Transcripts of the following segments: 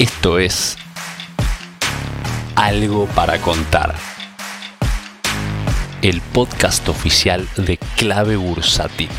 Esto es Algo para contar. El podcast oficial de Clave Bursátil.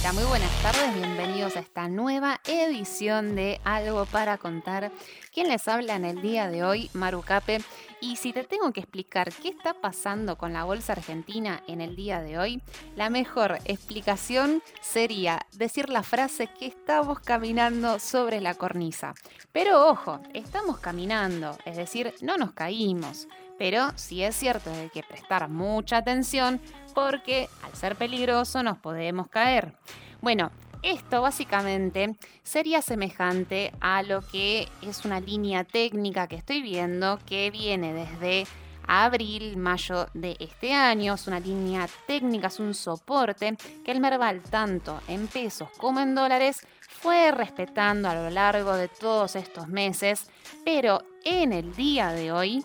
Hola, muy buenas tardes, bienvenidos a esta nueva edición de Algo para contar. ¿Quién les habla en el día de hoy? Maru Cape. Y si te tengo que explicar qué está pasando con la bolsa argentina en el día de hoy, la mejor explicación sería decir la frase que estamos caminando sobre la cornisa. Pero ojo, estamos caminando, es decir, no nos caímos. Pero sí es cierto hay que prestar mucha atención porque al ser peligroso nos podemos caer. Bueno, esto básicamente sería semejante a lo que es una línea técnica que estoy viendo que viene desde abril, mayo de este año. Es una línea técnica, es un soporte que el Merval, tanto en pesos como en dólares, fue respetando a lo largo de todos estos meses, pero en el día de hoy,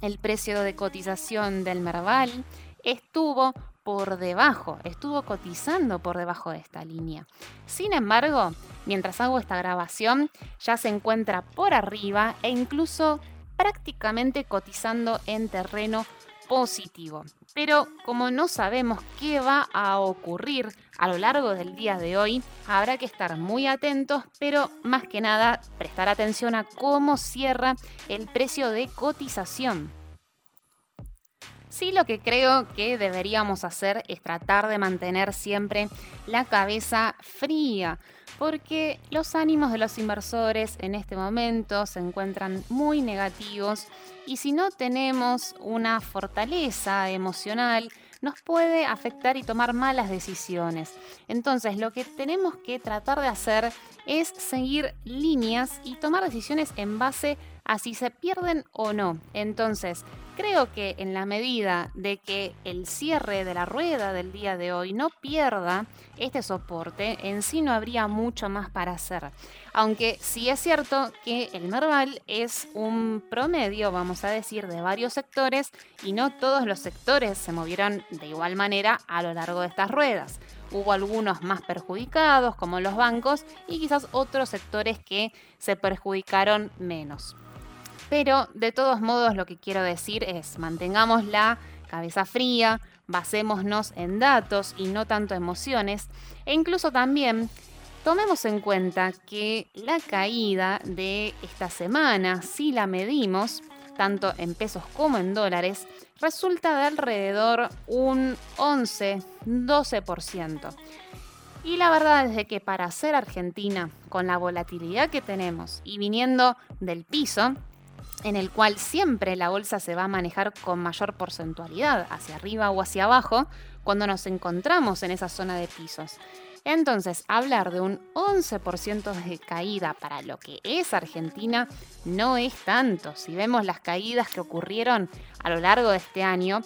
el precio de cotización del Merval estuvo por debajo, estuvo cotizando por debajo de esta línea. Sin embargo, mientras hago esta grabación, ya se encuentra por arriba e incluso prácticamente cotizando en terreno positivo. Pero como no sabemos qué va a ocurrir a lo largo del día de hoy, habrá que estar muy atentos, pero más que nada prestar atención a cómo cierra el precio de cotización. Sí, lo que creo que deberíamos hacer es tratar de mantener siempre la cabeza fría, porque los ánimos de los inversores en este momento se encuentran muy negativos y si no tenemos una fortaleza emocional, nos puede afectar y tomar malas decisiones. Entonces, lo que tenemos que tratar de hacer es seguir líneas y tomar decisiones en base a si se pierden o no. Entonces, creo que en la medida de que el cierre de la rueda del día de hoy no pierda este soporte, en sí no habría mucho más para hacer. Aunque sí es cierto que el Merval es un promedio, vamos a decir, de varios sectores y no todos los sectores se movieron de igual manera a lo largo de estas ruedas. Hubo algunos más perjudicados, como los bancos, y quizás otros sectores que se perjudicaron menos. Pero de todos modos lo que quiero decir es mantengamos la cabeza fría, basémonos en datos y no tanto emociones. E incluso también tomemos en cuenta que la caída de esta semana, si la medimos, tanto en pesos como en dólares, resulta de alrededor un 11-12%. Y la verdad es que para ser Argentina, con la volatilidad que tenemos y viniendo del piso, en el cual siempre la bolsa se va a manejar con mayor porcentualidad, hacia arriba o hacia abajo, cuando nos encontramos en esa zona de pisos. Entonces, hablar de un 11% de caída para lo que es Argentina no es tanto. Si vemos las caídas que ocurrieron a lo largo de este año,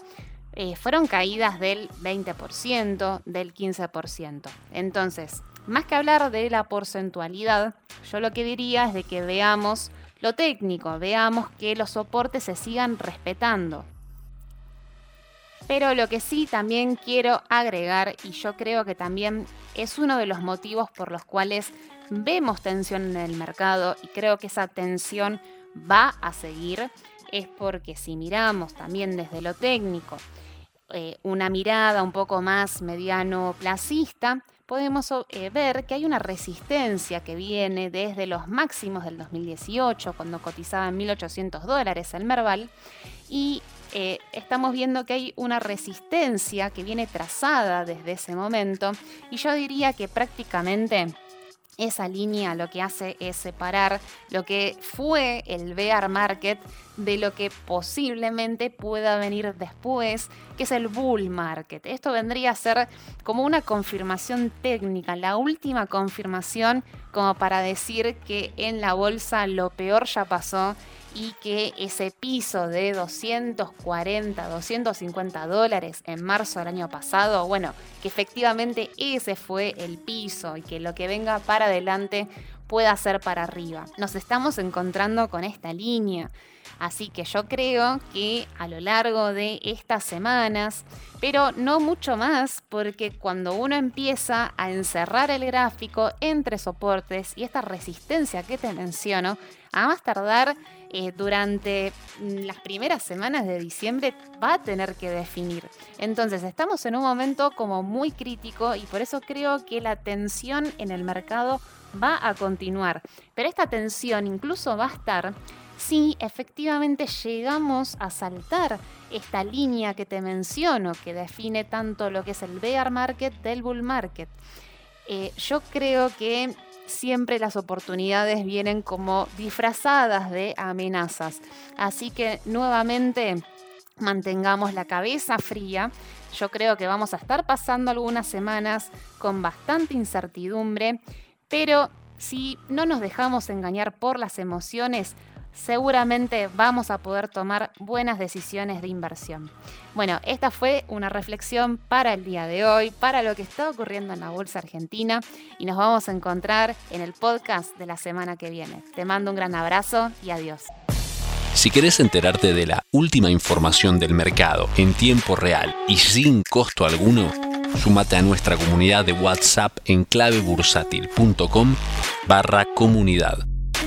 eh, fueron caídas del 20%, del 15%. Entonces, más que hablar de la porcentualidad, yo lo que diría es de que veamos lo técnico, veamos que los soportes se sigan respetando. Pero lo que sí también quiero agregar, y yo creo que también es uno de los motivos por los cuales vemos tensión en el mercado y creo que esa tensión va a seguir, es porque si miramos también desde lo técnico, eh, una mirada un poco más mediano placista, podemos eh, ver que hay una resistencia que viene desde los máximos del 2018, cuando cotizaba en 1.800 dólares el Merval, y eh, estamos viendo que hay una resistencia que viene trazada desde ese momento, y yo diría que prácticamente esa línea lo que hace es separar lo que fue el bear market de lo que posiblemente pueda venir después, que es el bull market. Esto vendría a ser como una confirmación técnica, la última confirmación como para decir que en la bolsa lo peor ya pasó y que ese piso de 240, 250 dólares en marzo del año pasado, bueno, que efectivamente ese fue el piso y que lo que venga para adelante pueda ser para arriba. Nos estamos encontrando con esta línea. Así que yo creo que a lo largo de estas semanas, pero no mucho más, porque cuando uno empieza a encerrar el gráfico entre soportes y esta resistencia que te menciono, a más tardar eh, durante mm, las primeras semanas de diciembre va a tener que definir. Entonces estamos en un momento como muy crítico y por eso creo que la tensión en el mercado va a continuar. Pero esta tensión incluso va a estar si efectivamente llegamos a saltar esta línea que te menciono, que define tanto lo que es el bear market del bull market. Eh, yo creo que siempre las oportunidades vienen como disfrazadas de amenazas. Así que nuevamente mantengamos la cabeza fría. Yo creo que vamos a estar pasando algunas semanas con bastante incertidumbre, pero si no nos dejamos engañar por las emociones, seguramente vamos a poder tomar buenas decisiones de inversión. Bueno, esta fue una reflexión para el día de hoy, para lo que está ocurriendo en la Bolsa Argentina y nos vamos a encontrar en el podcast de la semana que viene. Te mando un gran abrazo y adiós. Si querés enterarte de la última información del mercado en tiempo real y sin costo alguno, súmate a nuestra comunidad de WhatsApp en clavebursátil.com barra comunidad